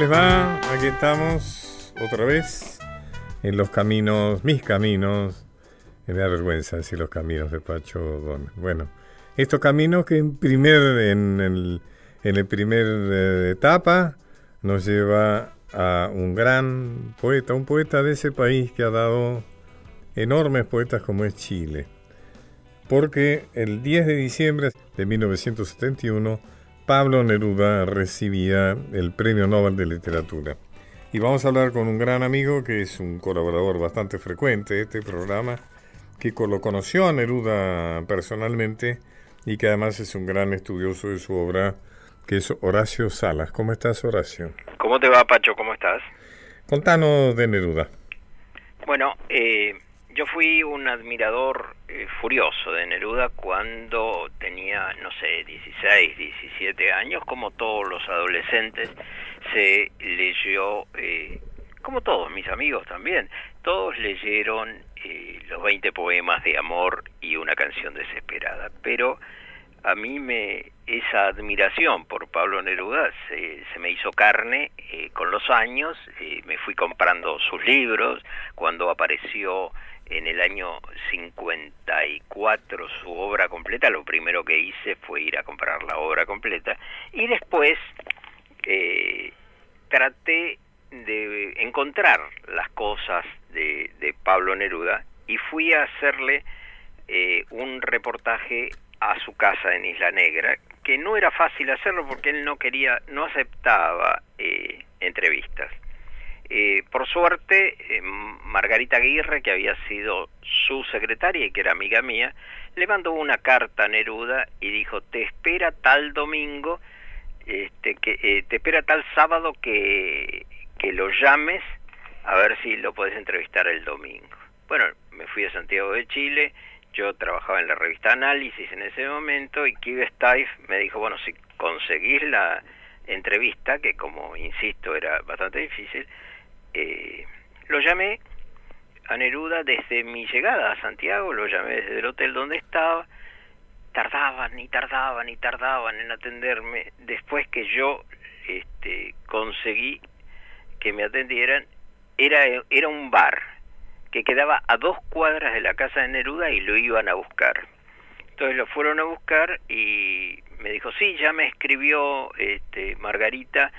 les va? Aquí estamos otra vez en los caminos, mis caminos. Me da vergüenza decir los caminos de Pacho Don. Bueno, estos caminos que en primer, en el, en el primer eh, etapa nos lleva a un gran poeta, un poeta de ese país que ha dado enormes poetas como es Chile. Porque el 10 de diciembre de 1971 Pablo Neruda recibía el Premio Nobel de Literatura. Y vamos a hablar con un gran amigo que es un colaborador bastante frecuente de este programa, que lo conoció a Neruda personalmente y que además es un gran estudioso de su obra, que es Horacio Salas. ¿Cómo estás, Horacio? ¿Cómo te va, Pacho? ¿Cómo estás? Contanos de Neruda. Bueno, eh, yo fui un admirador eh, furioso de Neruda cuando tenía, no sé, 16, 17 años, como todos los adolescentes, se leyó, eh, como todos mis amigos también, todos leyeron eh, los 20 poemas de amor y una canción desesperada, pero a mí me esa admiración por Pablo Neruda se, se me hizo carne con los años, me fui comprando sus libros, cuando apareció en el año 54 su obra completa, lo primero que hice fue ir a comprar la obra completa y después eh, traté de encontrar las cosas de, Pablo Neruda y fui a hacerle eh, un reportaje a su casa en Isla Negra, que no era fácil hacerlo porque él no quería, no aceptaba eh, entrevistas. Eh, por suerte, eh, Margarita Aguirre, que había sido su secretaria y que era amiga mía, le mandó una carta a Neruda y dijo, te espera tal domingo, este, que eh, te espera tal sábado que, que lo llames a ver si lo puedes entrevistar el domingo. Bueno, me fui a Santiago de Chile, yo trabajaba en la revista Análisis en ese momento y Kive Stife me dijo, bueno, si conseguís la entrevista, que como insisto era bastante difícil, eh, lo llamé a Neruda desde mi llegada a Santiago, lo llamé desde el hotel donde estaba, tardaban y tardaban y tardaban en atenderme, después que yo este, conseguí que me atendieran, era, era un bar que quedaba a dos cuadras de la casa de Neruda y lo iban a buscar. Entonces lo fueron a buscar y me dijo, sí, ya me escribió este, Margarita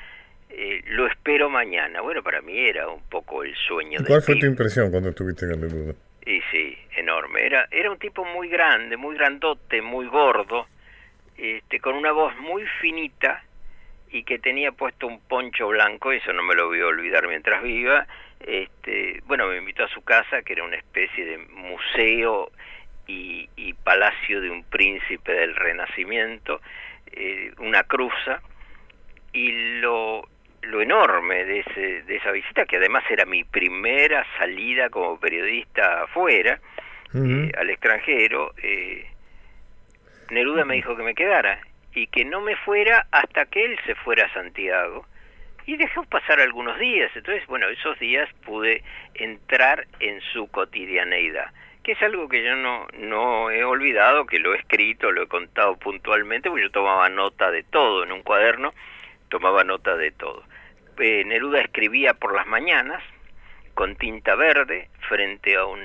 eh, lo espero mañana. Bueno, para mí era un poco el sueño. ¿Y ¿Cuál fue tu impresión cuando estuviste en Neruda? Y sí, enorme. Era, era un tipo muy grande, muy grandote, muy gordo, este, con una voz muy finita y que tenía puesto un poncho blanco, eso no me lo voy a olvidar mientras viva. Este, bueno, me invitó a su casa, que era una especie de museo y, y palacio de un príncipe del Renacimiento, eh, una cruza, y lo, lo enorme de, ese, de esa visita, que además era mi primera salida como periodista afuera, eh, al extranjero, eh, Neruda me dijo que me quedara y que no me fuera hasta que él se fuera a Santiago. Y dejó pasar algunos días, entonces, bueno, esos días pude entrar en su cotidianeidad, que es algo que yo no, no he olvidado, que lo he escrito, lo he contado puntualmente, porque yo tomaba nota de todo en un cuaderno, tomaba nota de todo. Eh, Neruda escribía por las mañanas con tinta verde frente a un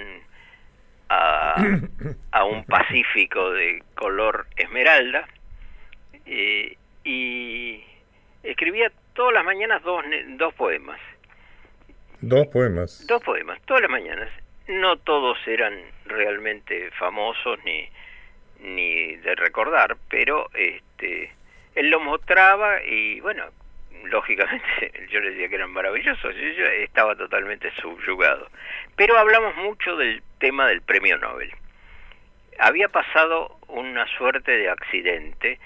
a, un pacífico de color esmeralda eh, y escribía todas las mañanas dos, dos poemas. Dos poemas. Dos poemas, todas las mañanas. No todos eran realmente famosos ni, ni de recordar, pero este él lo mostraba y bueno, lógicamente yo le decía que eran maravillosos, yo estaba totalmente subyugado. Pero hablamos mucho del tema del premio Nobel. Había pasado una suerte de accidente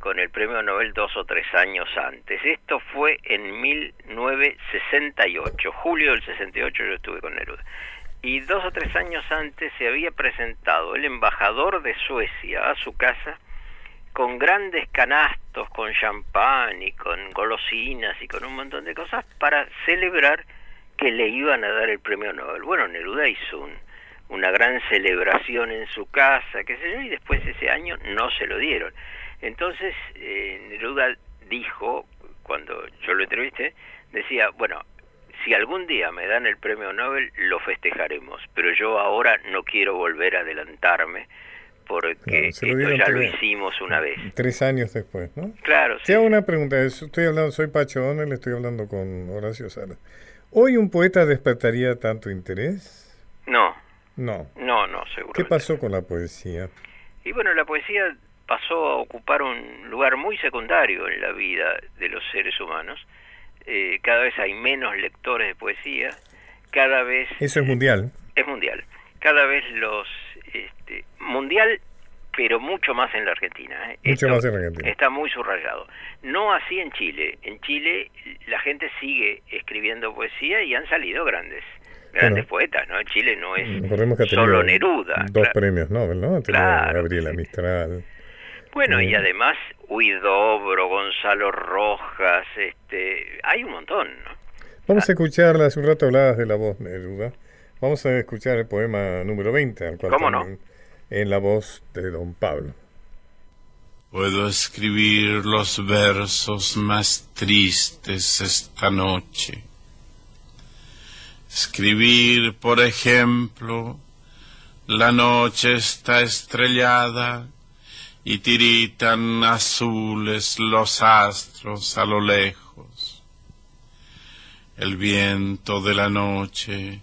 con el premio Nobel dos o tres años antes. Esto fue en 1968, julio del 68 yo estuve con Neruda. Y dos o tres años antes se había presentado el embajador de Suecia a su casa con grandes canastos, con champán y con golosinas y con un montón de cosas para celebrar que le iban a dar el premio Nobel. Bueno, Neruda hizo una gran celebración en su casa, qué sé yo, y después ese año no se lo dieron. Entonces, eh, Neruda dijo, cuando yo lo entrevisté, decía, bueno, si algún día me dan el premio Nobel, lo festejaremos, pero yo ahora no quiero volver a adelantarme porque esto ya lo hicimos una vez. Tres años después, ¿no? Claro. Te hago una pregunta. Estoy hablando, soy Pacho Donel, estoy hablando con Horacio Sala. ¿Hoy un poeta despertaría tanto interés? No. No. No, no, seguro. ¿Qué pasó con la poesía? Y bueno, la poesía pasó a ocupar un lugar muy secundario en la vida de los seres humanos. Eh, cada vez hay menos lectores de poesía, cada vez... Eso es mundial. Es mundial. Cada vez los... Este, mundial, pero mucho más en la Argentina. ¿eh? Mucho más en la Argentina. Está muy subrayado. No así en Chile. En Chile la gente sigue escribiendo poesía y han salido grandes grandes poetas, ¿no? Chile no es solo Neruda. Dos premios Nobel, ¿no? Claro. Gabriela Mistral. Bueno, y además Huidobro, Gonzalo Rojas, este, hay un montón, ¿no? Vamos a escuchar, hace un rato hablabas de la voz Neruda. Vamos a escuchar el poema número 20, al cual ¿Cómo no? en la voz de don Pablo. Puedo escribir los versos más tristes esta noche Escribir, por ejemplo, la noche está estrellada y tiritan azules los astros a lo lejos. El viento de la noche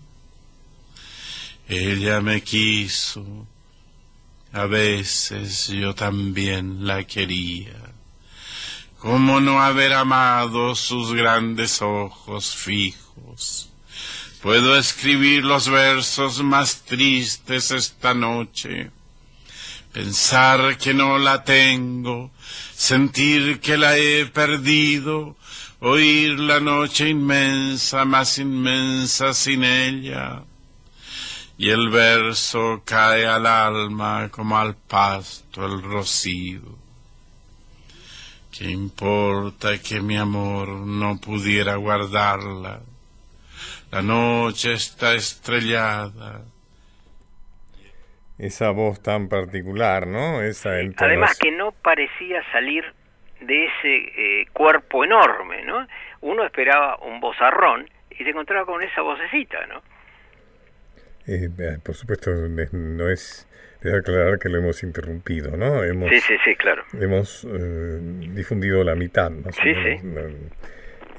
Ella me quiso, a veces yo también la quería. ¿Cómo no haber amado sus grandes ojos fijos? Puedo escribir los versos más tristes esta noche. Pensar que no la tengo, sentir que la he perdido, oír la noche inmensa, más inmensa sin ella. Y el verso cae al alma como al pasto el rocío. ¿Qué importa que mi amor no pudiera guardarla? La noche está estrellada. Esa voz tan particular, ¿no? Esa Además que no parecía salir de ese eh, cuerpo enorme, ¿no? Uno esperaba un vozarrón y se encontraba con esa vocecita, ¿no? Eh, eh, por supuesto, no es de aclarar que lo hemos interrumpido, ¿no? Hemos, sí, sí, sí, claro. Hemos difundido la mitad, ¿no? Sí, sí.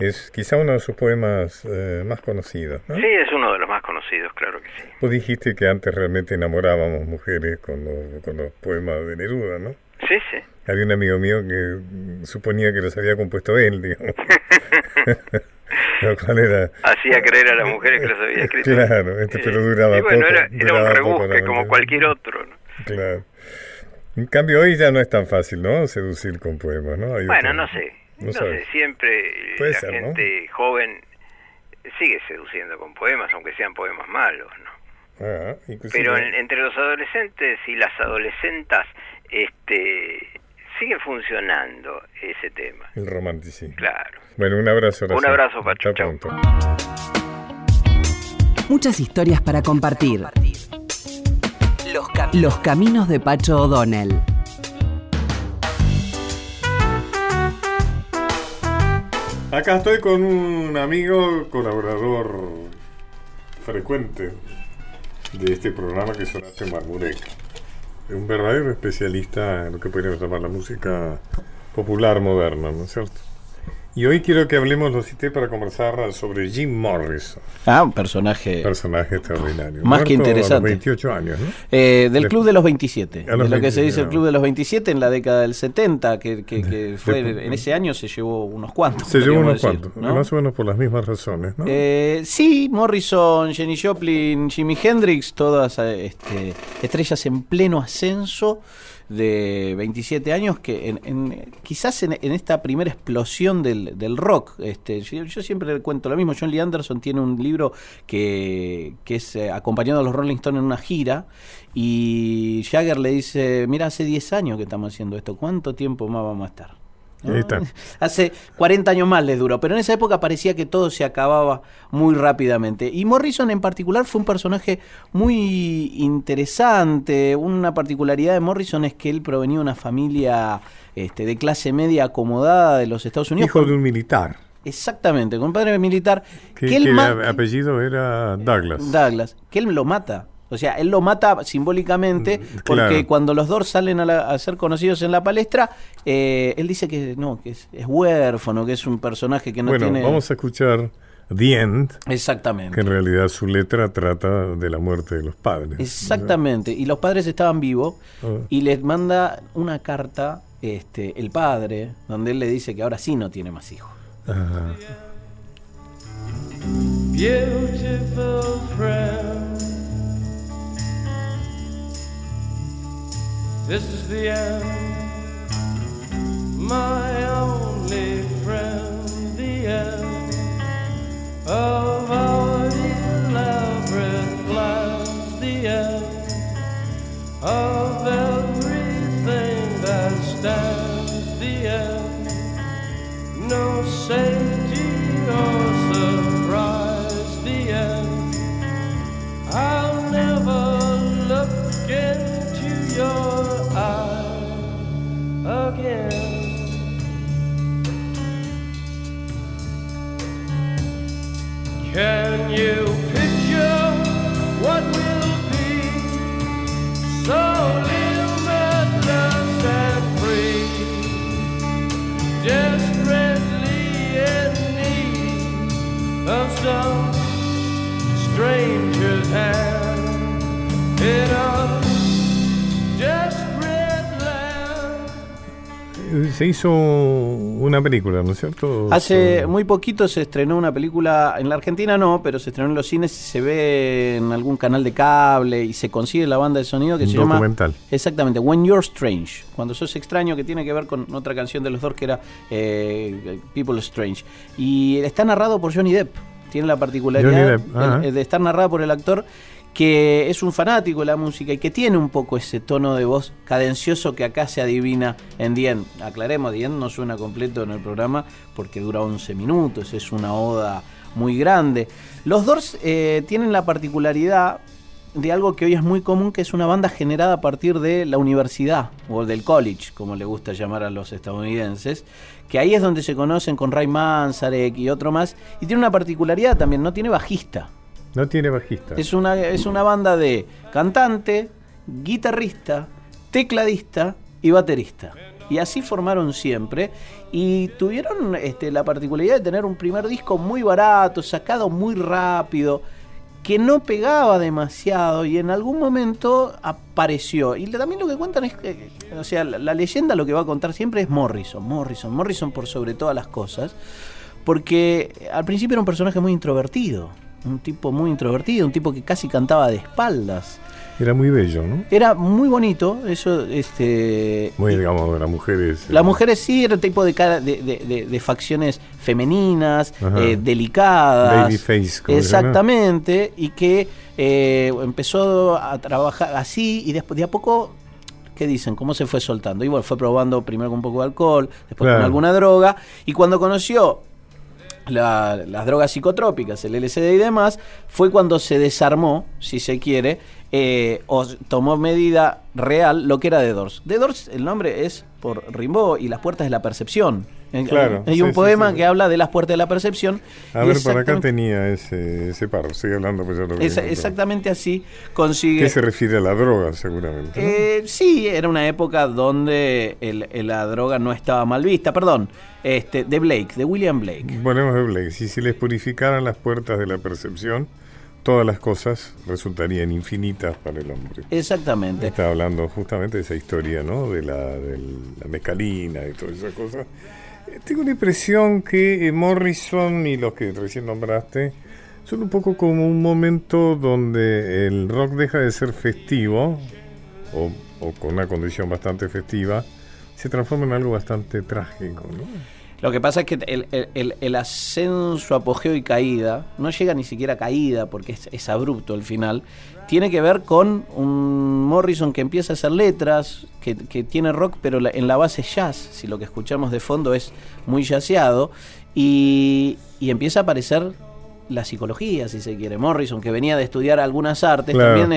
Es quizá uno de sus poemas eh, más conocidos, ¿no? Sí, es uno de los más conocidos, claro que sí. Vos dijiste que antes realmente enamorábamos mujeres con los, con los poemas de Neruda, ¿no? Sí, sí. Había un amigo mío que suponía que los había compuesto él, digamos. era... Hacía creer a las mujeres que los había escrito. Claro, este, pero duraba y bueno, poco. Era, era un rebusque como cualquier otro, ¿no? Claro. En cambio, hoy ya no es tan fácil, ¿no? Seducir con poemas, ¿no? bueno, no sé. No, sé, siempre la gente joven sigue seduciendo con poemas, aunque sean poemas malos, ¿no? Ah, Pero entre los adolescentes y las adolescentas, este, sigue funcionando ese tema. El romanticismo. Claro. Bueno, un abrazo. Un abrazo, Pacho. Muchas historias para compartir. Los, Los caminos de Pacho O'Donnell. Acá estoy con un amigo, colaborador frecuente de este programa que es Horacio Marmurek. Un verdadero especialista en lo que podríamos llamar la música popular moderna, ¿no es cierto? Y hoy quiero que hablemos, lo cité para conversar sobre Jim Morrison. Ah, un personaje. Personaje extraordinario. Más que interesante. A los 28 años, ¿no? Eh, del Club de los 27. de lo que se dice el Club de los 27 en la década del 70, que, que, fue en ese año se llevó unos cuantos. Se llevó unos cuantos, más o menos por las mismas razones, ¿no? Eh, sí, Morrison, Jenny Joplin, Jimi Hendrix, todas este, estrellas en pleno ascenso de 27 años que en, quizás en, esta primera explosión del, del, rock. Este, yo, siempre cuento lo mismo. John Lee Anderson tiene un libro que, que es eh, acompañado a los Rolling Stones en una gira y Jagger le dice, mira, hace 10 años que estamos haciendo esto, ¿cuánto tiempo más vamos a estar? Hace 40 años más les duró, pero en esa época parecía que todo se acababa muy rápidamente. Y Morrison en particular fue un personaje muy interesante. Una particularidad de Morrison es que él provenía de una familia este, de clase media acomodada de los Estados Unidos. Hijo de un militar. Exactamente, con un padre militar. Que, el apellido era Douglas. Douglas, que él lo mata. O sea, él lo mata simbólicamente mm, porque cuando los dos salen a, ser conocidos en la palestra, eh, él dice que no, que es, huérfano, que es un personaje que no bueno, tiene... vamos a escuchar The End. Exactamente. Que en realidad su letra trata de la muerte de los padres. Exactamente. Y los padres estaban vivos ah. y les manda una carta este, el padre, donde él le dice que ahora sí no tiene más hijos. Beautiful friend. This is the end, my only friend, the end of our elaborate plans, the end of everything that stands, the end, no safety or care. Se hizo una película, ¿no es cierto? Hace muy poquito se estrenó una película, en la Argentina no, pero se estrenó en los cines, se ve en algún canal de cable y se consigue la banda de sonido que se documental. llama... Exactamente, When You're Strange, cuando sos extraño, que tiene que ver con otra canción de los dos que era eh, People Strange. Y está narrado por Johnny Depp, tiene la particularidad de estar narrado por el actor que es un fanático de la música y que tiene un poco ese tono de voz cadencioso que acá se adivina en Dien. Aclaremos, Dien no suena completo en el programa porque dura 11 minutos, es una oda muy grande. Los Doors eh, tienen la particularidad de algo que hoy es muy común, que es una banda generada a partir de la universidad o del college, como le gusta llamar a los estadounidenses, que ahí es donde se conocen con Ray Manzarek y otro más, y tiene una particularidad también, no tiene bajista. No tiene bajista. Es una, es una banda de cantante, guitarrista, tecladista y baterista. Y así formaron siempre. Y tuvieron este, la particularidad de tener un primer disco muy barato, sacado muy rápido, que no pegaba demasiado y en algún momento apareció. Y también lo que cuentan es que, o sea, la, la leyenda lo que va a contar siempre es Morrison, Morrison, Morrison por sobre todas las cosas. Porque al principio era un personaje muy introvertido un tipo muy introvertido, un tipo que casi cantaba de espaldas. Era muy bello, ¿no? Era muy bonito, eso, este... Muy, digamos, las mujeres... Las mujeres sí, era un tipo de, cara, de, facciones femeninas, eh, delicadas. Babyface. Exactamente, y que eh, empezó a trabajar así y después de a poco ¿qué dicen? ¿Cómo se fue soltando? Y bueno, fue probando primero con un poco de alcohol, después con alguna droga, y cuando conoció las drogas psicotrópicas, el LSD y demás, fue cuando se desarmó, si se quiere, eh, o tomó medida real lo que era The Doors. The Doors, el nombre es por Rimbaud y las puertas de la percepción. Claro, Hay un poema que habla de las puertas de la percepción. A ver, por acá tenía ese, ese paro, sigue hablando. Pues ya lo exactamente así consigue... ¿Qué se refiere a la droga, seguramente? Eh, sí, era una época donde la droga no estaba mal vista. Perdón, este, de Blake, de William Blake. Ponemos de Blake. Si se les purificaran las puertas de la percepción, todas las cosas resultarían infinitas para el hombre. Exactamente. Está hablando justamente de esa historia, ¿no? De la, de la mescalina y todas esas cosas. Tengo la impresión que eh, Morrison y los que recién nombraste son un poco como un momento donde el rock deja de ser festivo o con una condición bastante festiva, se transforma en algo bastante trágico, ¿no? Lo que pasa es que el, ascenso, apogeo y caída, no llega ni siquiera a caída porque es, abrupto el final, tiene que ver con un Morrison que empieza a hacer letras, que, tiene rock, pero en la base jazz, si lo que escuchamos de fondo es muy jazzeado, y, y empieza a aparecer la psicología, si se quiere. Morrison, que venía de estudiar algunas artes, también.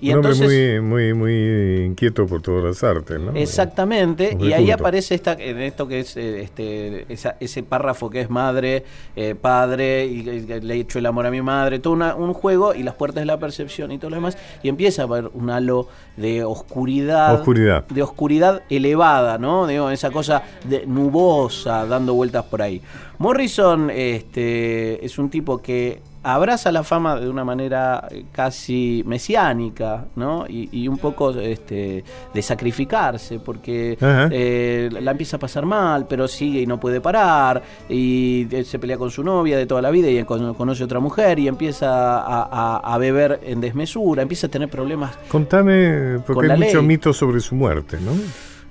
Y entonces, muy, muy, muy inquieto por todas las artes, ¿no? Exactamente, y ahí aparece esta, en esto que es eh, este, ese párrafo que es madre, eh, padre, y, le he hecho el amor a mi madre, todo un juego y las puertas de la percepción y todo lo demás, y empieza a haber un halo de oscuridad, oscuridad. de oscuridad elevada, ¿no? Digo, esa cosa de nubosa dando vueltas por ahí. Morrison este, es un tipo que abraza la fama de una manera eh, casi mesiánica, ¿no? Y, un poco este, de sacrificarse, porque eh, la empieza a pasar mal, pero sigue y no puede parar, y eh, se pelea con su novia de toda la vida y conoce otra mujer y empieza a, beber en desmesura, empieza a tener problemas. Contame, porque hay mucho mito sobre su muerte, ¿no?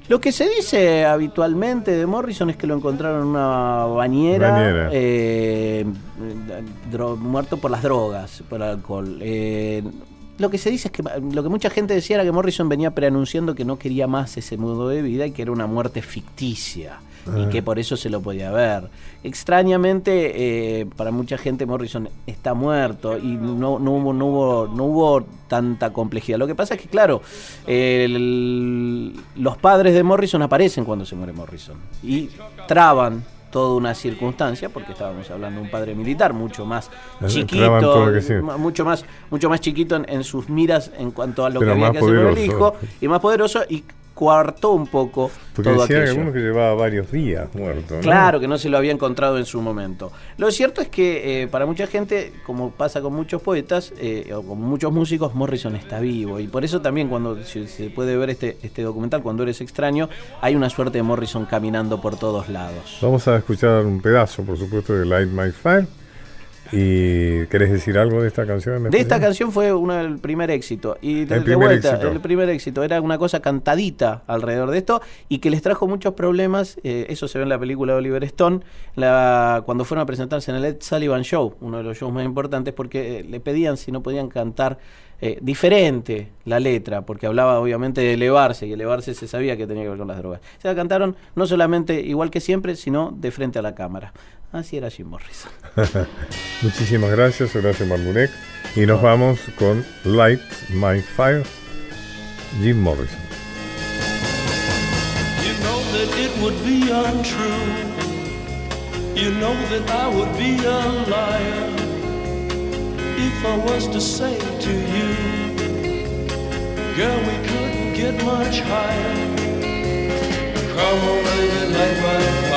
Lo que se dice habitualmente de Morrison es que lo encontraron en una bañera, eh, muerto por las drogas, por el alcohol. Eh, lo que se dice es que lo que mucha gente decía era que Morrison venía preanunciando que no quería más ese modo de vida y que era una muerte ficticia y ah. que por eso se lo podía ver. Extrañamente, eh, para mucha gente Morrison está muerto y no, no, hubo, no, hubo, no hubo tanta complejidad. Lo que pasa es que, claro, los padres de Morrison aparecen cuando se muere Morrison y traban toda una circunstancia, porque estábamos hablando de un padre militar mucho más chiquito, mucho más, mucho más chiquito en, sus miras en cuanto a lo que había que hacer con el hijo, y más poderoso, y cuartó un poco Porque todo decían aquello. que llevaba varios días muerto. Claro, que no se lo había encontrado en su momento. Lo cierto es que eh, para mucha gente, como pasa con muchos poetas eh, o con muchos músicos, Morrison está vivo. Y por eso también cuando se, puede ver este, este documental, cuando eres extraño, hay una suerte de Morrison caminando por todos lados. Vamos a escuchar un pedazo, por supuesto, de Light My Fire. ¿Y querés decir algo de esta canción? De esta canción fue uno del primer éxito. Y de, el vuelta, el primer éxito. Era una cosa cantadita alrededor de esto y que les trajo muchos problemas. Eh, eso se ve en la película de Oliver Stone, la, cuando fueron a presentarse en el Ed Sullivan Show, uno de los shows más importantes, porque eh, le pedían si no podían cantar eh, diferente la letra, porque hablaba obviamente de elevarse, y elevarse se sabía que tenía que ver con las drogas. Se la cantaron no solamente igual que siempre, sino de frente a la cámara. Así era Jim Morrison. Muchísimas gracias, gracias Marmunek. Y nos vamos con Light My Fire, Jim Morrison. You know that it would be untrue. You know that I would be a liar if I was to say to you, girl, we couldn't get much higher. Come on, baby, light my fire.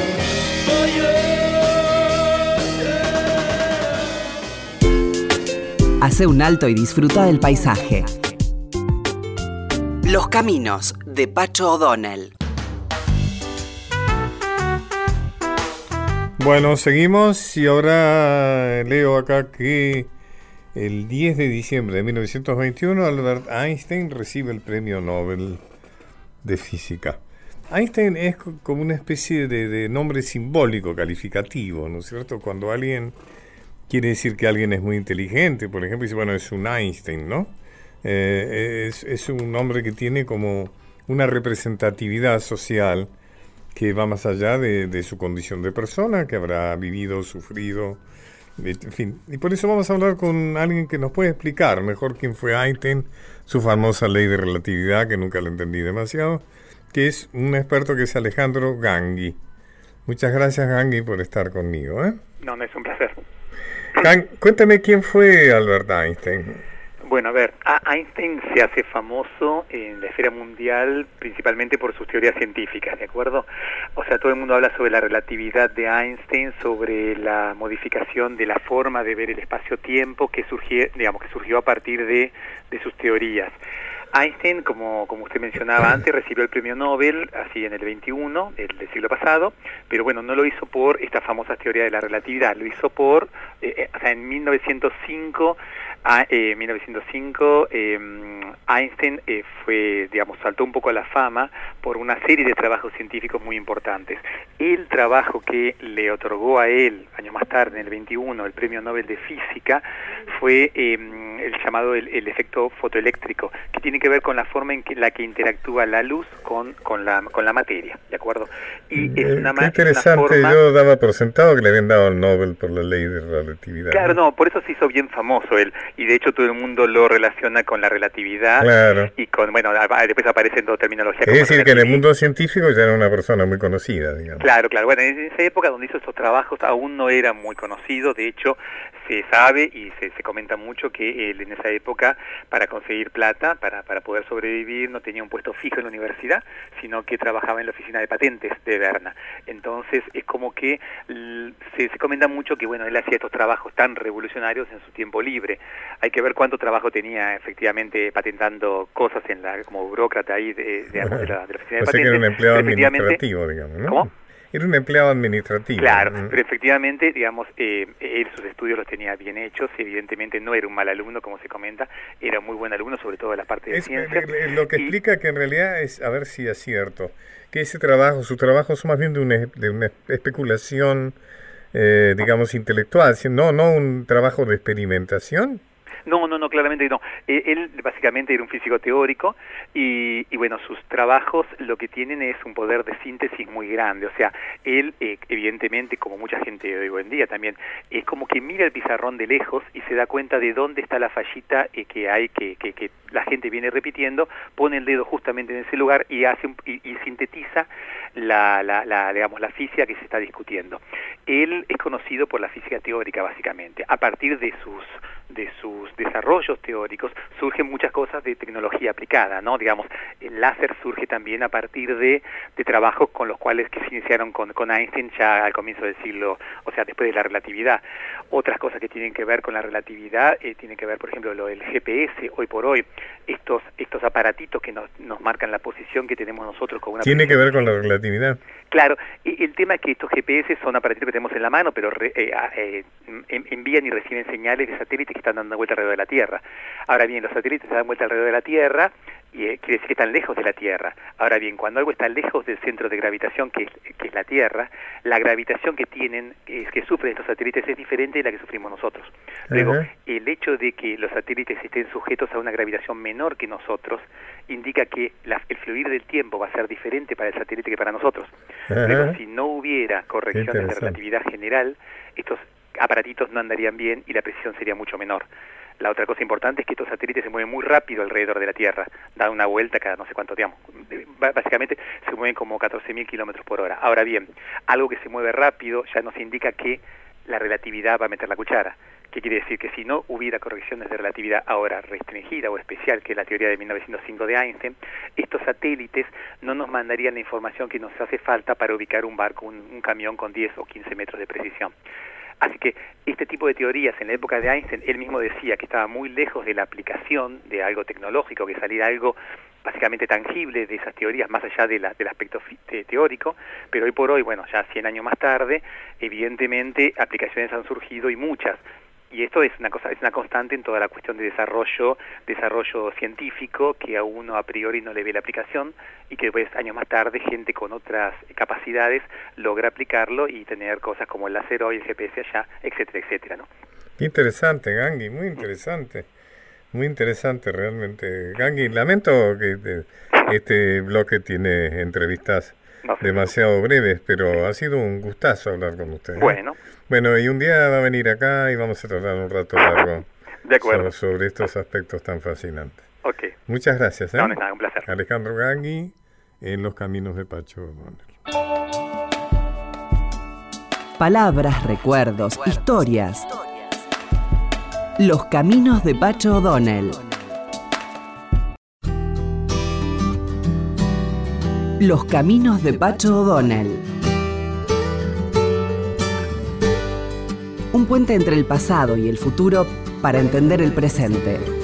Hace un alto y disfruta del paisaje. Los caminos de Pacho O'Donnell. Bueno, seguimos y ahora leo acá que el 10 de diciembre de 1921, Albert Einstein recibe el premio Nobel de Física. Einstein es como una especie de, nombre simbólico, calificativo, ¿no es cierto? Cuando alguien quiere decir que alguien es muy inteligente, por ejemplo, dice, bueno, es un Einstein, ¿no? Eh, es, un nombre que tiene como una representatividad social que va más allá de, de su condición de persona, que habrá vivido, sufrido, en fin, y por eso vamos a hablar con alguien que nos puede explicar mejor quién fue Einstein, su famosa ley de relatividad, que nunca la entendí demasiado, que es un experto que es Alejandro Gangui. Muchas gracias, Gangui, por estar conmigo. ¿eh? No, no es un placer. Cuéntame quién fue Albert Einstein. Bueno, a ver, Einstein se hace famoso en la esfera mundial principalmente por sus teorías científicas, ¿de acuerdo? O sea, todo el mundo habla sobre la relatividad de Einstein, sobre la modificación de la forma de ver el espacio-tiempo que surgió, digamos, que surgió a partir de, de sus teorías. Einstein, como, como usted mencionaba antes, recibió el premio Nobel, así en el 21, el del siglo pasado, pero bueno, no lo hizo por esta famosa teoría de la relatividad, lo hizo por, eh, eh, o sea, en 1905 Ah, eh, 1905 em, Einstein eh, fue, digamos, saltó un poco a la fama por una serie de trabajos científicos muy importantes. El trabajo que le otorgó a él, años más tarde, en el 21, el Premio Nobel de Física, fue em, el llamado el, efecto fotoeléctrico, que tiene que ver con la forma en que, la que interactúa la luz con, con, la, con la materia, ¿de acuerdo? Y es eh, una, Qué interesante, yo daba por sentado que le habían dado el Nobel por la ley de relatividad. Claro, no, por eso se hizo bien famoso él y de hecho todo el mundo lo relaciona con la relatividad y con, bueno, después aparece en toda terminología. Es decir, que en el mundo científico ya era una persona muy conocida, digamos. Claro, claro. Bueno, en esa época donde hizo estos trabajos aún no era muy conocido, de hecho se sabe y se, se comenta mucho que él en esa época para conseguir plata, para, para poder sobrevivir, no tenía un puesto fijo en la universidad, sino que trabajaba en la oficina de patentes de Berna. Entonces es como que se, se comenta mucho que bueno, él hacía estos trabajos tan revolucionarios en su tiempo libre. Hay que ver cuánto trabajo tenía efectivamente patentando cosas en la como burócrata ahí de, de, la, de la, oficina de patentes. Que era un empleado administrativo, digamos, ¿no? ¿Cómo? Era un empleado administrativo. Claro, pero efectivamente, digamos, eh, él sus estudios los tenía bien hechos, evidentemente no era un mal alumno, como se comenta, era muy buen alumno, sobre todo en la parte de ciencia. Lo que explica que en realidad es, a ver si es cierto, que ese trabajo, sus trabajos son más bien de una, de una especulación, eh, digamos, intelectual, no, no un trabajo de experimentación. No, no, no, claramente no. Eh, él básicamente era un físico teórico y, bueno, sus trabajos lo que tienen es un poder de síntesis muy grande. O sea, él, eh, evidentemente, como mucha gente hoy en día también, es como que mira el pizarrón de lejos y se da cuenta de dónde está la fallita eh, que hay, que, que, la gente viene repitiendo, pone el dedo justamente en ese lugar y hace y, y, sintetiza la, la, la, digamos, la física que se está discutiendo. Él es conocido por la física teórica, básicamente, a partir de sus de sus desarrollos teóricos surgen muchas cosas de tecnología aplicada, ¿no? Digamos, el láser surge también a partir de, de trabajos con los cuales que se iniciaron con, con Einstein ya al comienzo del siglo, o sea, después de la relatividad. Otras cosas que tienen que ver con la relatividad eh, tienen que ver, por ejemplo, lo del GPS, hoy por hoy, estos, estos aparatitos que nos, nos marcan la posición que tenemos nosotros con una... Tiene que ver con la relatividad. Claro, y el tema es que estos GPS son aparatitos que tenemos en la mano, pero eh, eh, envían y reciben señales de satélites que están dando vuelta alrededor de la Tierra. Ahora bien, los satélites dan vuelta alrededor de la Tierra y eh, quiere decir que están lejos de la Tierra. Ahora bien, cuando algo está lejos del centro de gravitación, que es, que es la Tierra, la gravitación que tienen, que, que sufren estos satélites, es diferente de la que sufrimos nosotros. Luego, el hecho de que los satélites estén sujetos a una gravitación menor que nosotros, indica que el fluir del tiempo va a ser diferente para el satélite que para nosotros. Pero si no hubiera correcciones de relatividad general, estos aparatitos no andarían bien y la precisión sería mucho menor. La otra cosa importante es que estos satélites se mueven muy rápido alrededor de la Tierra, dan una vuelta cada no sé cuánto tiempo. Básicamente se mueven como 14.000 kilómetros por hora. Ahora bien, algo que se mueve rápido ya nos indica que la relatividad va a meter la cuchara. ¿Qué quiere decir? Que si no hubiera correcciones de relatividad ahora restringida o especial, que es la teoría de 1905 de Einstein, estos satélites no nos mandarían la información que nos hace falta para ubicar un barco, un, un camión con 10 o 15 metros de precisión. Así que este tipo de teorías en la época de Einstein, él mismo decía que estaba muy lejos de la aplicación de algo tecnológico, que saliera algo básicamente tangible de esas teorías, más allá de la, del aspecto teórico, pero hoy por hoy, bueno, ya 100 años más tarde, evidentemente aplicaciones han surgido y muchas. Y esto es una cosa es una constante en toda la cuestión de desarrollo desarrollo científico que a uno a priori no le ve la aplicación y que después años más tarde gente con otras capacidades logra aplicarlo y tener cosas como el láser hoy el GPS allá etcétera etcétera no interesante Gangi muy interesante muy interesante realmente Gangi lamento que este bloque tiene entrevistas demasiado breves pero ha sido un gustazo hablar con usted ¿eh? bueno bueno, y un día va a venir acá y vamos a tratar un rato largo de acuerdo. Sobre, estos aspectos tan fascinantes. Ok. Muchas gracias. ¿eh? No, no, un placer. Alejandro Gangui en Los Caminos de Pacho Palabras, recuerdos, historias. Los Caminos de Pacho O'Donnell. Los Caminos de Pacho O'Donnell. Un puente entre el pasado y el futuro para entender el presente.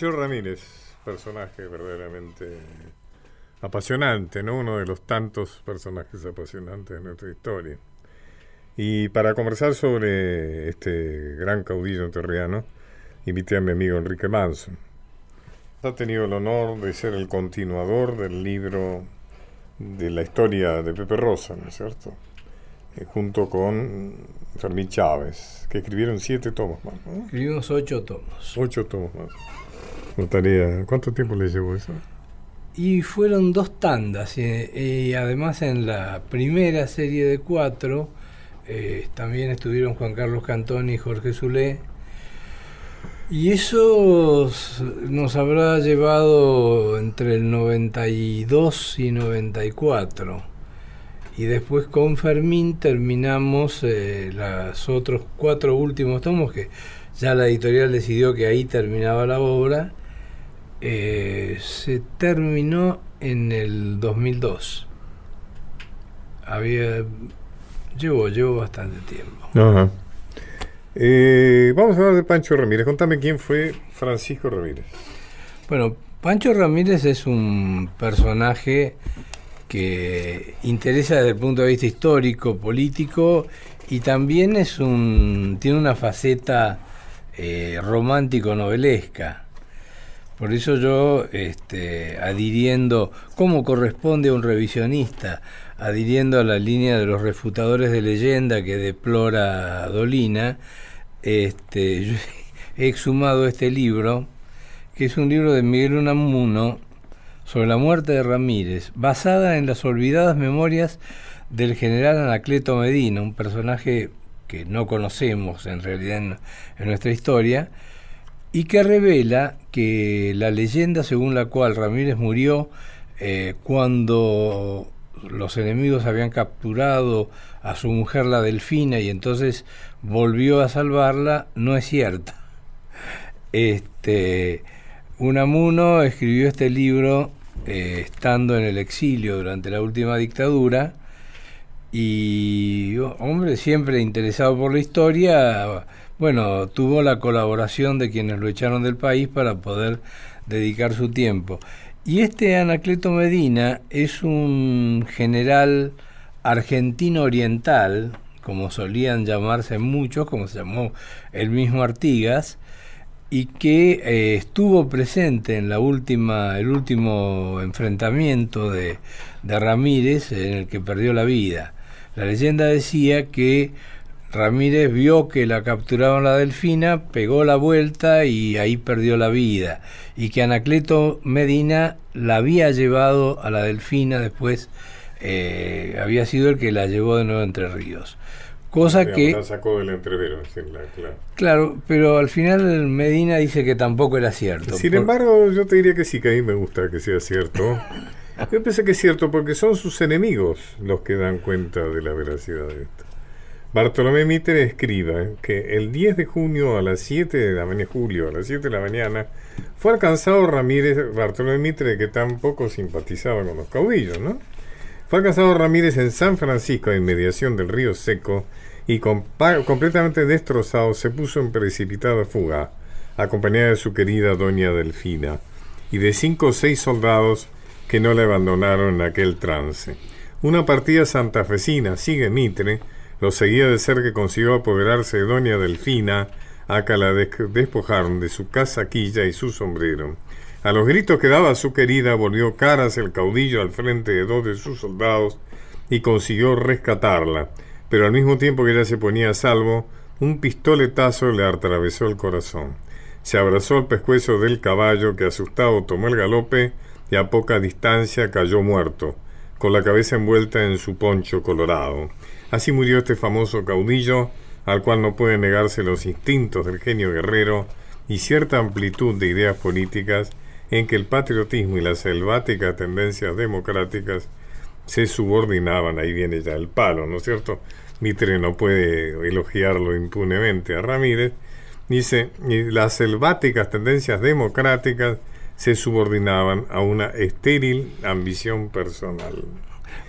Pancho Ramírez, personaje verdaderamente apasionante, ¿no? Uno de los tantos personajes apasionantes de nuestra historia. Y para conversar sobre este gran caudillo terriano, invité a mi amigo Enrique Manson. Ha tenido el honor de ser el continuador del libro de la historia de Pepe Rosa, ¿no es cierto? Eh, junto con Fermín Chávez, que escribieron siete tomos más. Escribimos ocho tomos. Ocho tomos más. ¿Cuánto tiempo le llevó eso? Y fueron dos tandas, y, además en la primera serie de cuatro eh, también estuvieron Juan Carlos Cantón y Jorge Zulé. Y eso nos habrá llevado entre el 92 y 94. Y después con Fermín terminamos eh, los otros cuatro últimos tomos que ya la editorial decidió que ahí terminaba la obra eh, se terminó en el 2002. Había. Llevo, llevo bastante tiempo. Eh, vamos a hablar de Pancho Ramírez. Contame quién fue Francisco Ramírez. Bueno, Pancho Ramírez es un personaje que interesa desde el punto de vista histórico, político y también es un tiene una faceta eh, romántico novelesca. Por eso yo, este, adhiriendo, como corresponde a un revisionista, adhiriendo a la línea de los refutadores de leyenda que deplora Dolina, este, he exhumado este libro, que es un libro de Miguel Unamuno sobre la muerte de Ramírez, basada en las olvidadas memorias del general Anacleto Medina, un personaje que no conocemos en realidad en nuestra historia, y que revela que la leyenda según la cual Ramírez murió eh, cuando los enemigos habían capturado a su mujer la delfina y entonces volvió a salvarla no es cierta. Este, Unamuno escribió este libro eh, estando en el exilio durante la última dictadura y, hombre, siempre interesado por la historia, bueno, tuvo la colaboración de quienes lo echaron del país para poder dedicar su tiempo. Y este Anacleto Medina es un general argentino oriental, como solían llamarse muchos, como se llamó el mismo Artigas, y que eh, estuvo presente en la última, el último enfrentamiento de, Ramírez en el que perdió la vida. La leyenda decía que Ramírez vio que la capturaban la delfina, pegó la vuelta y ahí perdió la vida. Y que Anacleto Medina la había llevado a la delfina después, eh, había sido el que la llevó de nuevo Entre Ríos. Cosa que... La sacó del entrevero, claro. claro, pero al final Medina dice que tampoco era cierto. Sin embargo, yo te diría que sí, que a mí me gusta que sea cierto. Yo pensé que es cierto porque son sus enemigos los que dan cuenta de la veracidad de esto. Bartolomé Mitre escribe que el 10 de junio a las 7 de la mañana, julio a las 7 de la mañana, fue alcanzado Ramírez, Bartolomé Mitre, que tampoco simpatizaba con los caudillos, ¿no? Fue alcanzado Ramírez en San Francisco, a inmediación del río Seco, y completamente destrozado se puso en precipitada fuga, acompañada de su querida doña Delfina, y de cinco o seis soldados que no le abandonaron en aquel trance. Una partida santafesina, sigue Mitre, lo seguía de cerca que consiguió apoderarse de doña Delfina, a que la despojaron de su casaquilla y su sombrero. A los gritos que daba su querida volvió caras el caudillo al frente de dos de sus soldados y consiguió rescatarla, pero al mismo tiempo que ella se ponía a salvo, un pistoletazo le atravesó el corazón. Se abrazó al pescuezo del caballo que asustado tomó el galope y a poca distancia cayó muerto, con la cabeza envuelta en su poncho colorado. Así murió este famoso caudillo, al cual no pueden negarse los instintos del genio guerrero y cierta amplitud de ideas políticas en que el patriotismo y las selváticas tendencias democráticas se subordinaban, ahí viene ya el palo, ¿no es cierto? Mitre no puede elogiarlo impunemente a Ramírez, dice, las selváticas tendencias democráticas se subordinaban a una estéril ambición personal.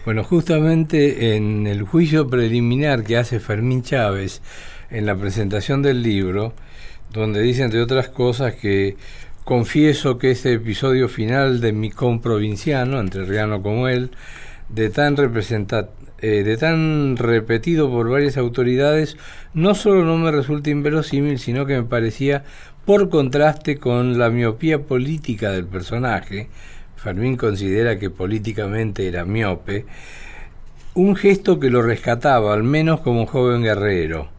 Bueno, justamente en el juicio preliminar que hace Fermín Chávez en la presentación del libro, donde dice, entre otras cosas, que confieso que este episodio final de mi comprovinciano, entre Riano como él, de tan eh, de tan repetido por varias autoridades, no solo no me resulta inverosímil, sino que me parecía, por contraste con la miopía política del personaje, Fermín considera que políticamente era miope, un gesto que lo rescataba, al menos como joven guerrero.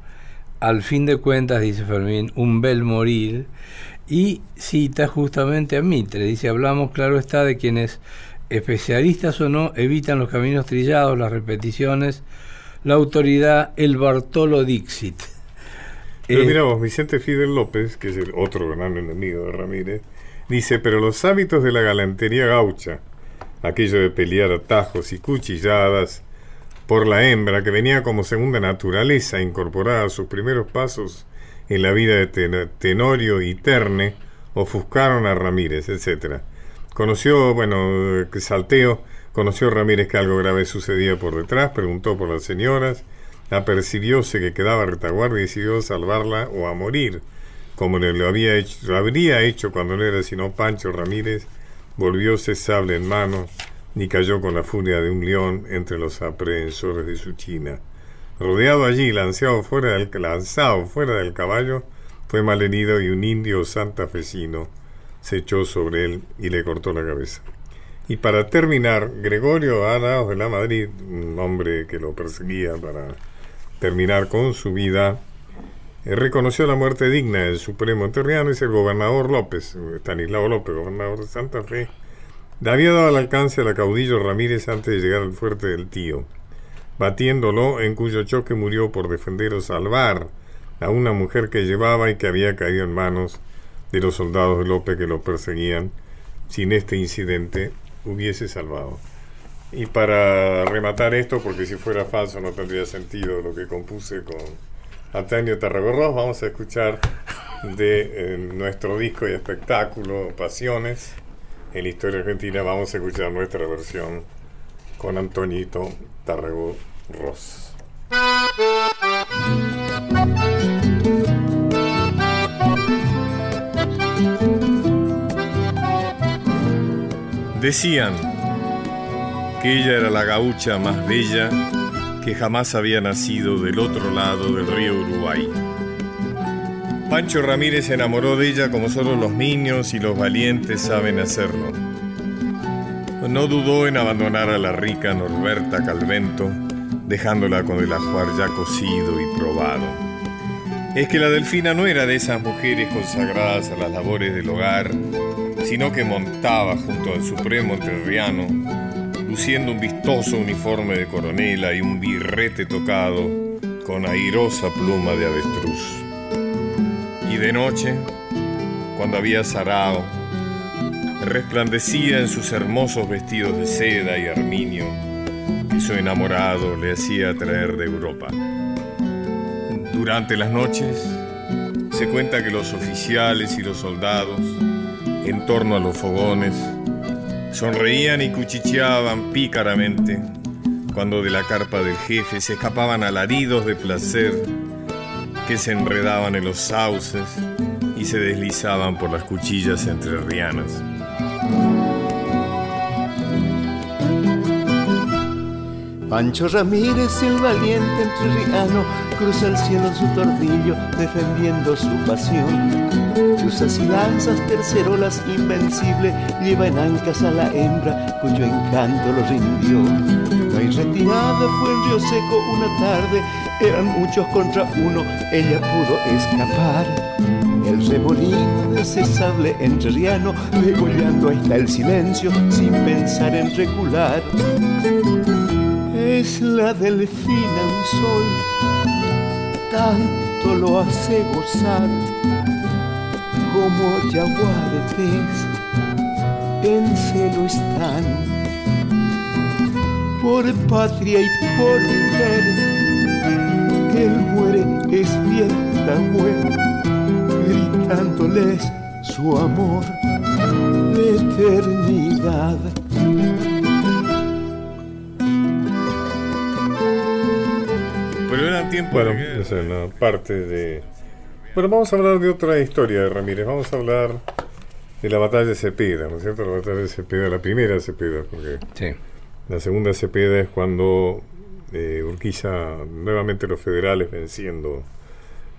Al fin de cuentas, dice Fermín, un bel morir, y cita justamente a Mitre. Dice, hablamos, claro está, de quienes, especialistas o no, evitan los caminos trillados, las repeticiones, la autoridad, el Bartolo Dixit. Pero eh, mira vos, Vicente Fidel López, que es el otro gran enemigo de Ramírez, Dice, pero los hábitos de la galantería gaucha, aquello de pelear atajos y cuchilladas por la hembra que venía como segunda naturaleza incorporada a sus primeros pasos en la vida de Tenorio y Terne, ofuscaron a Ramírez, etc. Conoció, bueno, Salteo, conoció Ramírez que algo grave sucedía por detrás, preguntó por las señoras, apercibióse que quedaba retaguardia y decidió salvarla o a morir como lo había hecho, habría hecho cuando no era sino Pancho Ramírez, volvióse sable en mano y cayó con la furia de un león entre los aprehensores de su china. Rodeado allí, lanzado fuera del, lanzado fuera del caballo, fue malherido y un indio santafesino se echó sobre él y le cortó la cabeza. Y para terminar, Gregorio Araos de la Madrid, un hombre que lo perseguía para terminar con su vida, eh, reconoció la muerte digna del Supremo Terriano y el gobernador López, Estanislao López, gobernador de Santa Fe, le había dado al alcance al caudillo Ramírez antes de llegar al fuerte del tío, batiéndolo en cuyo choque murió por defender o salvar a una mujer que llevaba y que había caído en manos de los soldados de López que lo perseguían. Sin este incidente hubiese salvado. Y para rematar esto, porque si fuera falso no tendría sentido lo que compuse con Antonio Tarragorros, vamos a escuchar de eh, nuestro disco y espectáculo Pasiones en historia argentina, vamos a escuchar nuestra versión con Antonito Tarragorros. Decían que ella era la gaucha más bella que jamás había nacido del otro lado del río Uruguay. Pancho Ramírez se enamoró de ella como solo los niños y los valientes saben hacerlo. No dudó en abandonar a la rica Norberta Calvento, dejándola con el ajuar ya cocido y probado. Es que la delfina no era de esas mujeres consagradas a las labores del hogar, sino que montaba junto al supremo entrerriano luciendo un vistoso uniforme de coronela y un birrete tocado con airosa pluma de avestruz. Y de noche, cuando había sarao, resplandecía en sus hermosos vestidos de seda y arminio que su enamorado le hacía traer de Europa. Durante las noches, se cuenta que los oficiales y los soldados, en torno a los fogones, Sonreían y cuchicheaban pícaramente cuando de la carpa del jefe se escapaban alaridos de placer que se enredaban en los sauces y se deslizaban por las cuchillas entre rianas. Pancho Ramírez, el valiente entrerriano, cruza el cielo en su tordillo, defendiendo su pasión. Cruzas y lanzas, tercerolas invencible, lleva en ancas a la hembra, cuyo encanto lo rindió. No hay retirada, fue el río seco una tarde, eran muchos contra uno, ella pudo escapar. El remolino de ese sable entrerriano, degollando hasta el silencio, sin pensar en recular es la delfina un sol tanto lo hace gozar como yaguaretes en celo están. Por patria y por mujer él muere es fiesta buena gritándoles su amor de eternidad tiempo bueno, esa es una parte de bueno, vamos a hablar de otra historia de Ramírez. Vamos a hablar de la batalla de Cepeda, ¿no es cierto? La batalla de Cepeda, la primera Cepeda, porque la segunda Cepeda es cuando eh, Urquiza, nuevamente los federales venciendo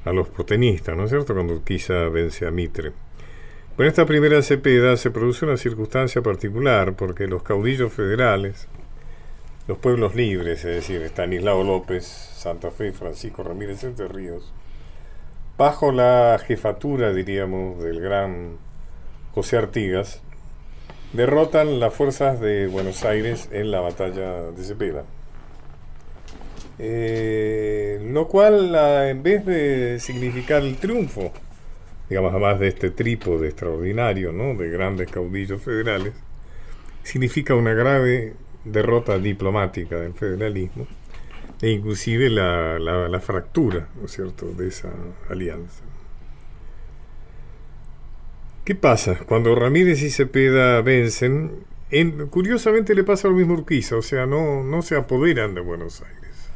a los porteñistas, ¿no es cierto? Cuando Urquiza vence a Mitre. Con esta primera Cepeda se produce una circunstancia particular, porque los caudillos federales, los pueblos libres, es decir, Estanislao López, Santa Fe, Francisco Ramírez Entre Ríos, bajo la jefatura, diríamos, del gran José Artigas, derrotan las fuerzas de Buenos Aires en la batalla de Cepeda. Eh, lo cual, en vez de significar el triunfo, digamos, además de este trípode extraordinario, ¿no? de grandes caudillos federales, significa una grave derrota diplomática del federalismo e inclusive la, la, fractura, ¿no es cierto?, de esa alianza. ¿Qué pasa? Cuando Ramírez y Cepeda vencen, en, curiosamente le pasa lo mismo a Urquiza, o sea, no, no se apoderan de Buenos Aires.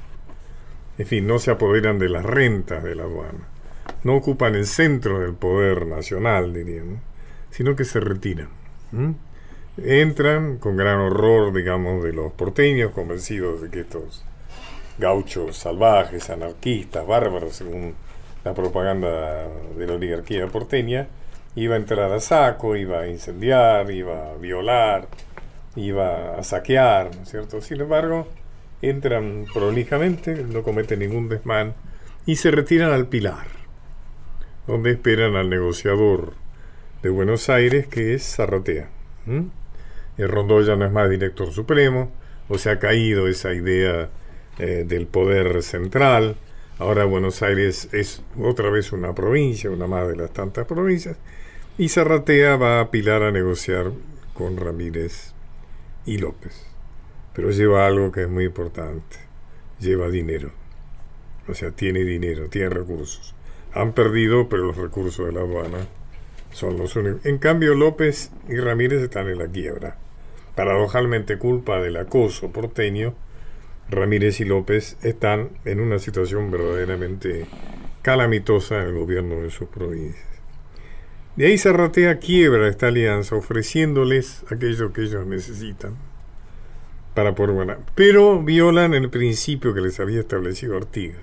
En fin, no se apoderan de las rentas de la aduana. No ocupan el centro del poder nacional, diríamos, sino que se retiran. Entran con gran horror, digamos, de los porteños, convencidos de que estos gauchos salvajes, anarquistas, bárbaros, según la propaganda de la oligarquía porteña, iba a entrar a saco, iba a incendiar, iba a violar, iba a saquear, ¿no es cierto? Sin embargo, entran prolijamente, no cometen ningún desmán y se retiran al Pilar, donde esperan al negociador de Buenos Aires, que es Zarratea. Rondó ya no es más director supremo, o se ha caído esa idea eh, del poder central. Ahora Buenos Aires es otra vez una provincia, una más de las tantas provincias. Y Zarratea va a Pilar a negociar con Ramírez y López. Pero lleva algo que es muy importante. Lleva dinero. O sea, tiene dinero, tiene recursos. Han perdido, pero los recursos de la aduana son los únicos. En cambio, López y Ramírez están en la quiebra. Paradojalmente culpa del acoso porteño Ramírez y López están en una situación verdaderamente calamitosa en el gobierno de sus provincias. De ahí Zarratea quiebra esta alianza ofreciéndoles aquello que ellos necesitan para poder ganar. Pero violan el principio que les había establecido Artigas,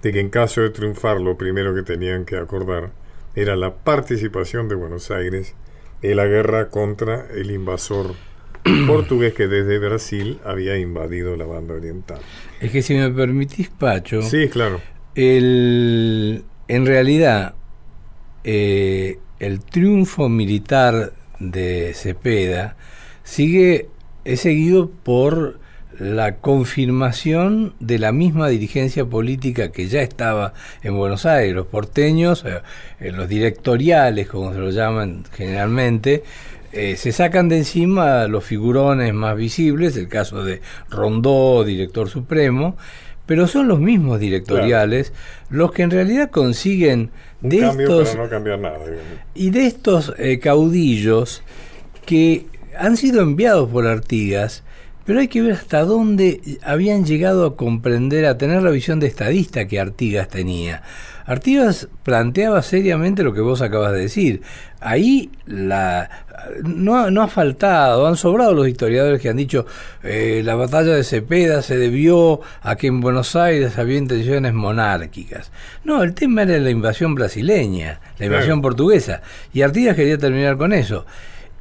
de que en caso de triunfar lo primero que tenían que acordar era la participación de Buenos Aires en la guerra contra el invasor portugués que desde Brasil había invadido la banda oriental. Es que si me permitís, Pacho. Sí, claro. El, en realidad, eh, el triunfo militar de Cepeda sigue, es seguido por la confirmación de la misma dirigencia política que ya estaba en Buenos Aires, los porteños, eh, en los directoriales, como se lo llaman generalmente, eh, se sacan de encima los figurones más visibles, el caso de Rondó, director supremo, pero son los mismos directoriales los que en realidad consiguen de estos y de estos eh, caudillos que han sido enviados por Artigas, pero hay que ver hasta dónde habían llegado a comprender, a tener la visión de estadista que Artigas tenía. Artigas planteaba seriamente lo que vos acabas de decir. Ahí la, no, no ha faltado, han sobrado los historiadores que han dicho eh, la batalla de Cepeda se debió a que en Buenos Aires había intenciones monárquicas. No, el tema era la invasión brasileña, la invasión portuguesa. Y Artigas quería terminar con eso.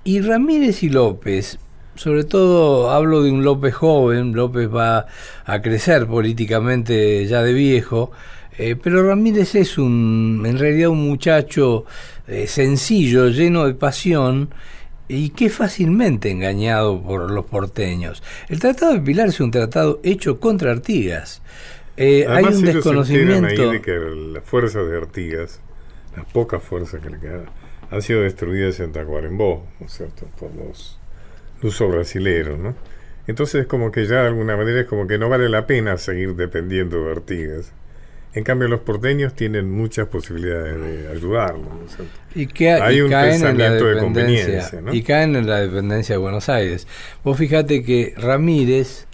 Y Ramírez y López, sobre todo hablo de un López joven, López va a crecer políticamente ya de viejo, eh, pero Ramírez es un, en realidad un muchacho eh, sencillo, lleno de pasión y que fácilmente engañado por los porteños. El Tratado de Pilar es un tratado hecho contra Artigas. Eh, hay un desconocimiento. Ahí de que las fuerzas de Artigas, las pocas fuerzas que le quedan, han sido destruidas en Tacuarembó, ¿no es cierto? Por los lusos brasileros, ¿no? Entonces, como que ya de alguna manera es como que no vale la pena seguir dependiendo de Artigas. En cambio, los porteños tienen muchas posibilidades de ayudarlo. y, que, Hay un caen en la dependencia, Y caen en la dependencia de Buenos Aires. Vos fíjate que Ramírez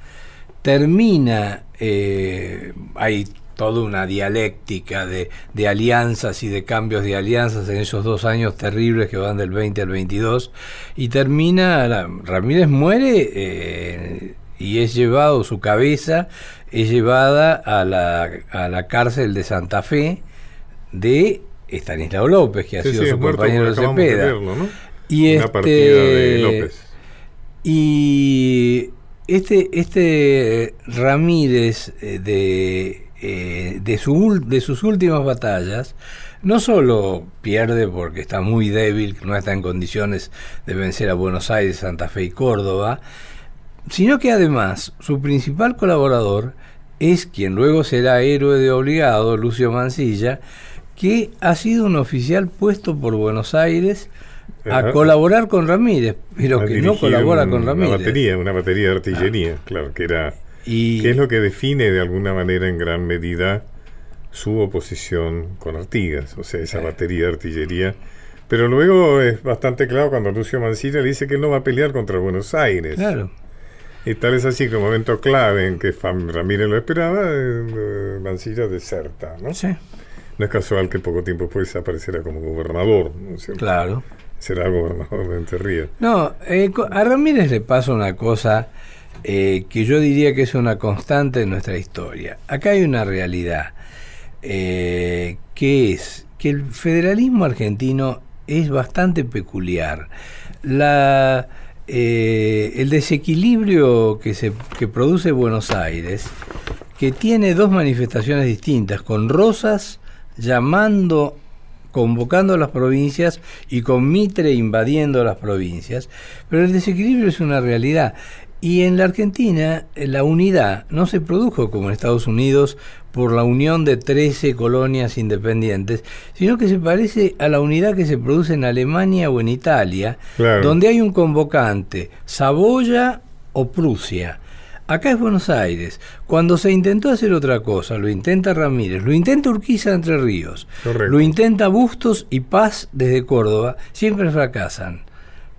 termina, eh, hay toda una dialéctica de, de, alianzas y de cambios de alianzas en esos dos años terribles que van del 20 al 22, y termina, Ramírez muere eh, y es llevado su cabeza es llevada a la, a la cárcel de Santa Fe de Estanislao López, que ha sido su compañero de Cepeda. Y este, Y este, este Ramírez eh, de, eh, de, su, de sus últimas batallas, no solo pierde porque está muy débil, no está en condiciones de vencer a Buenos Aires, Santa Fe y Córdoba, sino que además su principal colaborador es quien luego será héroe de obligado, Lucio Mancilla, que ha sido un oficial puesto por Buenos Aires a colaborar con Ramírez, pero que no colabora con Ramírez. Una batería, una batería de artillería, ah. claro, que era y, que es lo que define de alguna manera en gran medida su oposición con Artigas, o sea, esa eh. batería de artillería. Pero luego es bastante claro cuando Lucio Mancilla le dice que no va a pelear contra Buenos Aires. Claro. Y tal es así que un momento clave en que Ramírez lo esperaba, eh, Mancilla deserta, ¿no? Sí. No es casual que poco tiempo después apareciera como gobernador, ¿no es cierto? Claro. Será gobernador de Entre No, eh, a Ramírez le pasa una cosa eh, que yo diría que es una constante en nuestra historia. Acá hay una realidad, que es que el federalismo argentino es bastante peculiar. La eh, el desequilibrio que, se, que produce Buenos Aires, que tiene dos manifestaciones distintas, con Rosas llamando, convocando a las provincias y con Mitre invadiendo las provincias, pero el desequilibrio es una realidad. Y en la Argentina la unidad no se produjo como en Estados Unidos por la unión de 13 colonias independientes, sino que se parece a la unidad que se produce en Alemania o en Italia, donde hay un convocante, Saboya o Prusia. Acá es Buenos Aires. Cuando se intentó hacer otra cosa, lo intenta Ramírez, lo intenta Urquiza Entre Ríos, lo intenta Bustos y Paz desde Córdoba, siempre fracasan.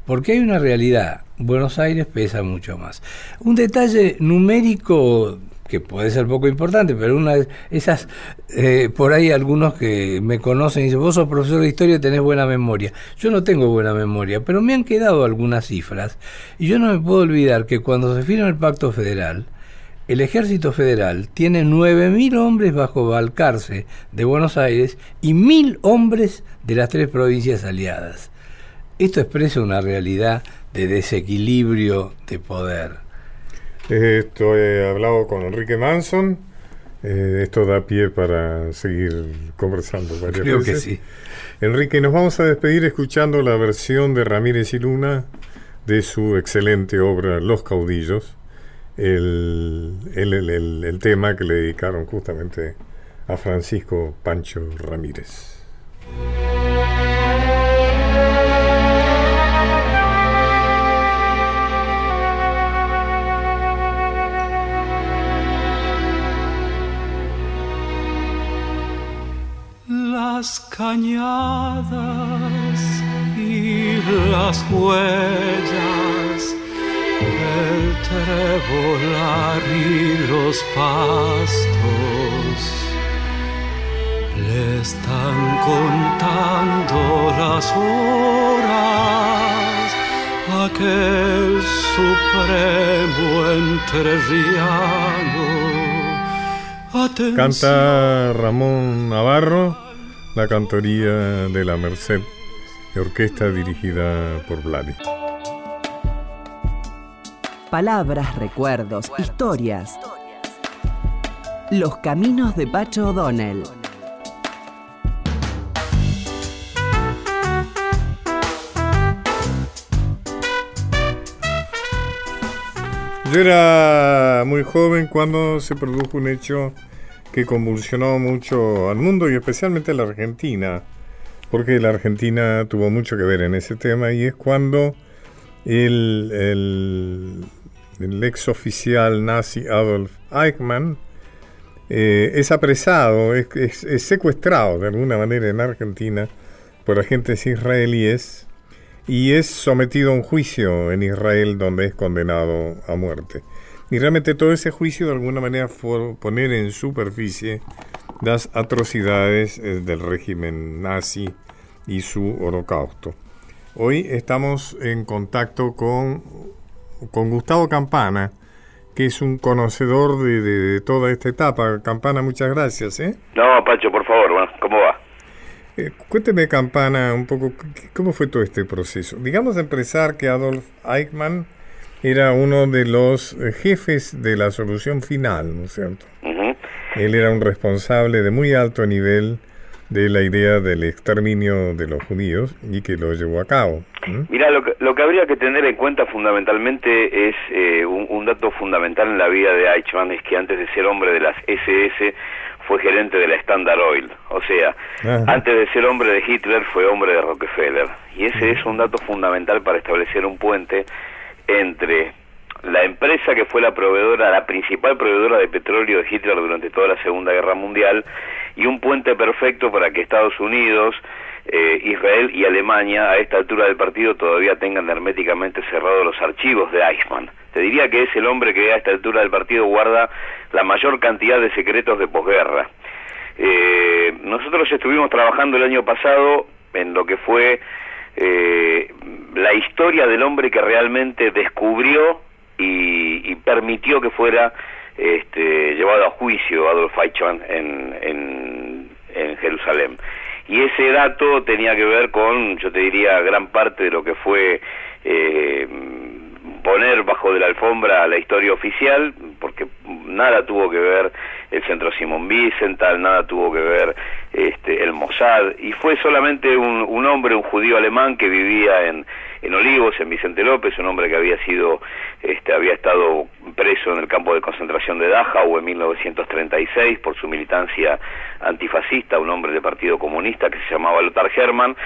Porque hay una realidad, Buenos Aires pesa mucho más. Un detalle numérico que puede ser poco importante, pero una de esas, eh, por ahí algunos que me conocen dicen, vos sos profesor de historia y tenés buena memoria. Yo no tengo buena memoria, pero me han quedado algunas cifras y yo no me puedo olvidar que cuando se firma el pacto federal, el ejército federal tiene 9.000 hombres bajo Balcarce de Buenos Aires y 1.000 hombres de las tres provincias aliadas. Esto expresa una realidad de desequilibrio de poder. Esto he hablado con Enrique Manson. Eh, esto da pie para seguir conversando varias Creo que sí. Enrique, nos vamos a despedir escuchando la versión de Ramírez y Luna de su excelente obra Los Caudillos, el, el tema que le dedicaron justamente a Francisco Pancho Ramírez. Las cañadas y las huellas, el trebolar y los pastos. Le están contando las horas aquel supremo entrerriano. Canta Ramón Navarro la cantoría de la Merced, orquesta dirigida por Vladi. Palabras, recuerdos, historias. Los caminos de Pacho O'Donnell. Yo era muy joven cuando se produjo un hecho que convulsionó mucho al mundo y especialmente a la Argentina, porque la Argentina tuvo mucho que ver en ese tema y es cuando el, ex oficial nazi Adolf Eichmann eh, es apresado, es, es, secuestrado de alguna manera en Argentina por agentes israelíes y es sometido a un juicio en Israel donde es condenado a muerte. Y realmente todo ese juicio de alguna manera fue poner en superficie las atrocidades eh, del régimen nazi y su holocausto. Hoy estamos en contacto con, con Gustavo Campana, que es un conocedor de, toda esta etapa. Campana, muchas gracias. ¿eh? No, Pacho, por favor, ¿cómo va? Eh, cuénteme, Campana, un poco, ¿cómo fue todo este proceso? Digamos, empezar que Adolf Eichmann era uno de los eh, jefes de la solución final, ¿no es cierto? Él era un responsable de muy alto nivel de la idea del exterminio de los judíos y que lo llevó a cabo. Mira, lo que, lo que habría que tener en cuenta fundamentalmente es eh, un, dato fundamental en la vida de Eichmann, es que antes de ser hombre de las SS fue gerente de la Standard Oil, o sea, antes de ser hombre de Hitler fue hombre de Rockefeller. Y ese es un dato fundamental para establecer un puente entre la empresa que fue la proveedora, la principal proveedora de petróleo de Hitler durante toda la Segunda Guerra Mundial y un puente perfecto para que Estados Unidos, eh, Israel y Alemania a esta altura del partido todavía tengan herméticamente cerrados los archivos de Eichmann. Te diría que es el hombre que a esta altura del partido guarda la mayor cantidad de secretos de posguerra. Eh, nosotros estuvimos trabajando el año pasado en lo que fue eh, la historia del hombre que realmente descubrió y, permitió que fuera este, llevado a juicio Adolf Eichmann en, en, en Jerusalén. Y ese dato tenía que ver con, yo te diría, gran parte de lo que fue eh, poner bajo de la alfombra la historia oficial, porque nada tuvo que ver el centro Simón Wiesenthal, nada tuvo que ver este, el Mossad, y fue solamente un, un hombre, un judío alemán que vivía en, en Olivos, en Vicente López, un hombre que había sido, este, había estado preso en el campo de concentración de Dachau en 1936 por su militancia antifascista, un hombre del Partido Comunista que se llamaba Lothar Hermann,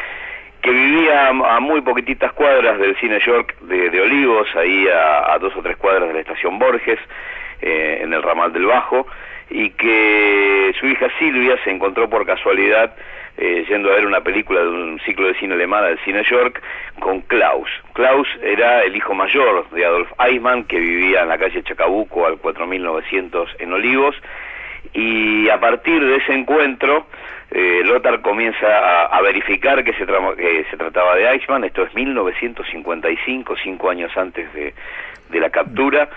que vivía a, muy poquititas cuadras del Cine York de, Olivos, ahí a, dos o tres cuadras de la estación Borges, eh, en el ramal del Bajo, y que su hija Silvia se encontró por casualidad eh, yendo a ver una película de un ciclo de cine alemana del Cine York con Klaus. Klaus era el hijo mayor de Adolf Eichmann, que vivía en la calle Chacabuco al 4900 en Olivos, y a partir de ese encuentro eh, Lothar comienza a, verificar que se, que se trataba de Eichmann, esto es 1955, cinco años antes de, de la captura,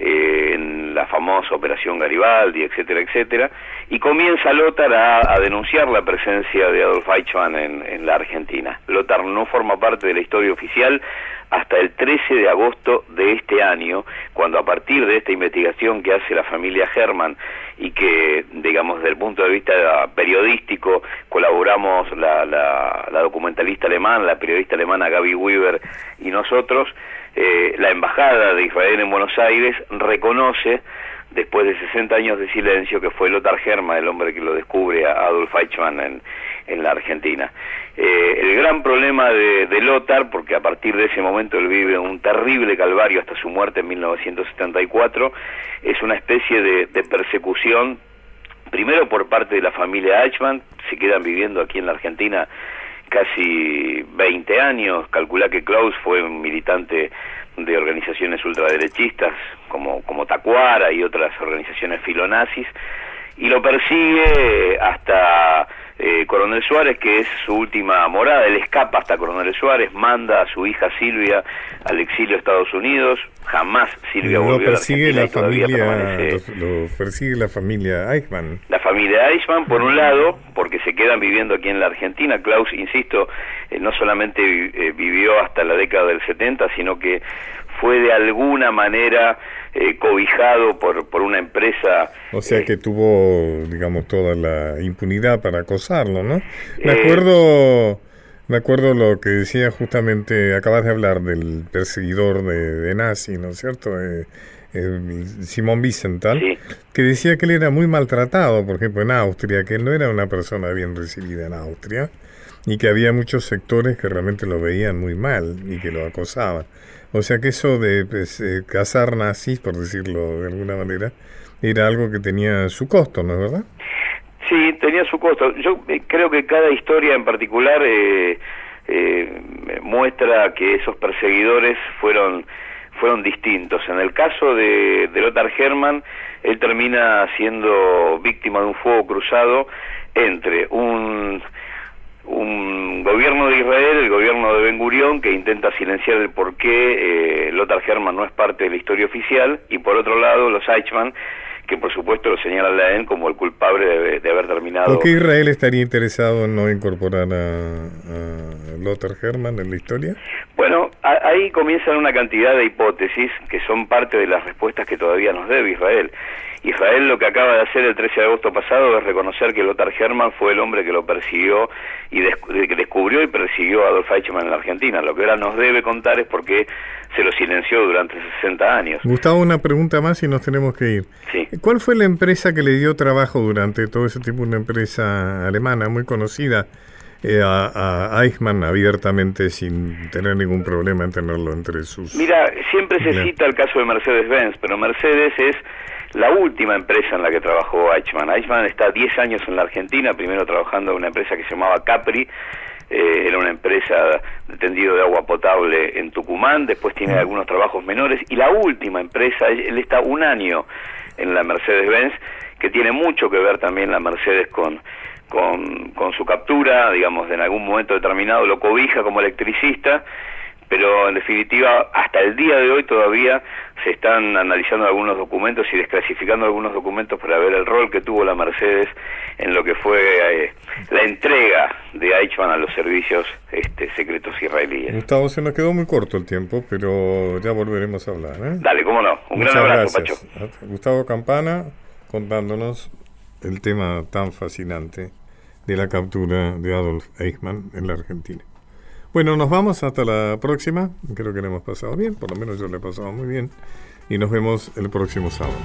eh, en la famosa Operación Garibaldi, etcétera, etcétera, y comienza Lothar a, denunciar la presencia de Adolf Eichmann en, la Argentina. Lothar no forma parte de la historia oficial hasta el 13 de agosto de este año, cuando a partir de esta investigación que hace la familia Hermann y que, digamos, desde el punto de vista periodístico, colaboramos la, la, la documentalista alemana, la periodista alemana Gaby Weaver y nosotros, eh, la Embajada de Israel en Buenos Aires reconoce, después de 60 años de silencio, que fue Lothar Germa el hombre que lo descubre a Adolf Eichmann en, en la Argentina. Eh, el gran problema de, de, Lothar, porque a partir de ese momento él vive un terrible calvario hasta su muerte en 1974, es una especie de, de persecución, primero por parte de la familia Eichmann, se quedan viviendo aquí en la Argentina casi 20 años. Calcula que Klaus fue un militante de organizaciones ultraderechistas como, como Tacuara y otras organizaciones filonazis y lo persigue hasta eh, Coronel Suárez, que es su última morada, él escapa hasta Coronel Suárez, manda a su hija Silvia al exilio a Estados Unidos, jamás Silvia volvió persigue a la familia, lo, persigue la familia Eichmann. La familia Eichmann, por un lado, porque se quedan viviendo aquí en la Argentina, Klaus, insisto, eh, no solamente eh, vivió hasta la década del 70, sino que fue de alguna manera eh, cobijado por, por una empresa. O sea que tuvo, digamos, toda la impunidad para acosarlo, ¿no? Me eh, acuerdo, me acuerdo lo que decía justamente, acabas de hablar del perseguidor de, nazi, ¿no es cierto? Eh, eh, Simón Wiesenthal, que decía que él era muy maltratado, por ejemplo, en Austria, que él no era una persona bien recibida en Austria y que había muchos sectores que realmente lo veían muy mal y que lo acosaban. O sea que eso de pues, eh, cazar nazis, por decirlo de alguna manera, era algo que tenía su costo, ¿no es verdad? Sí, tenía su costo. Yo eh, creo que cada historia en particular eh, muestra que esos perseguidores fueron fueron distintos. En el caso de, de Lothar Hermann, él termina siendo víctima de un fuego cruzado entre un, un gobierno de Israel, el gobierno de Ben Gurión, que intenta silenciar el por qué eh, Lothar Hermann no es parte de la historia oficial, y por otro lado los Eichmann, que por supuesto lo señalan a él como el culpable de, haber terminado. ¿Por qué Israel estaría interesado en no incorporar a, Lothar Hermann en la historia? Bueno, ahí comienzan una cantidad de hipótesis que son parte de las respuestas que todavía nos debe Israel. Israel lo que acaba de hacer el 13 de agosto pasado es reconocer que Lothar Hermann fue el hombre que lo persiguió y que descubrió y persiguió a Adolf Eichmann en la Argentina. Lo que ahora nos debe contar es por qué se lo silenció durante 60 años. Gustavo, una pregunta más y nos tenemos que ir. Sí. ¿Cuál fue la empresa que le dio trabajo durante todo ese tiempo? Una empresa alemana muy conocida. Eh, a, a, Eichmann abiertamente sin tener ningún problema en tenerlo entre sus... Mira, siempre se cita el caso de Mercedes-Benz, pero Mercedes es la última empresa en la que trabajó Eichmann. Eichmann está 10 años en la Argentina, primero trabajando en una empresa que se llamaba Capri, eh, era una empresa de tendido de agua potable en Tucumán, después tiene algunos trabajos menores, y la última empresa, él está un año en la Mercedes-Benz, que tiene mucho que ver también la Mercedes con, con, con su captura, digamos, en algún momento determinado lo cobija como electricista, pero en definitiva hasta el día de hoy todavía se están analizando algunos documentos y desclasificando algunos documentos para ver el rol que tuvo la Mercedes en lo que fue eh, la entrega de Eichmann a los servicios este, secretos israelíes. Gustavo, se nos quedó muy corto el tiempo, pero ya volveremos a hablar. ¿eh? Dale, cómo no. Un gran abrazo, Pacho. Gustavo Campana contándonos el tema tan fascinante de la captura de Adolf Eichmann en la Argentina. Bueno, nos vamos hasta la próxima. Creo que le hemos pasado bien, por lo menos yo le he pasado muy bien. Y nos vemos el próximo sábado.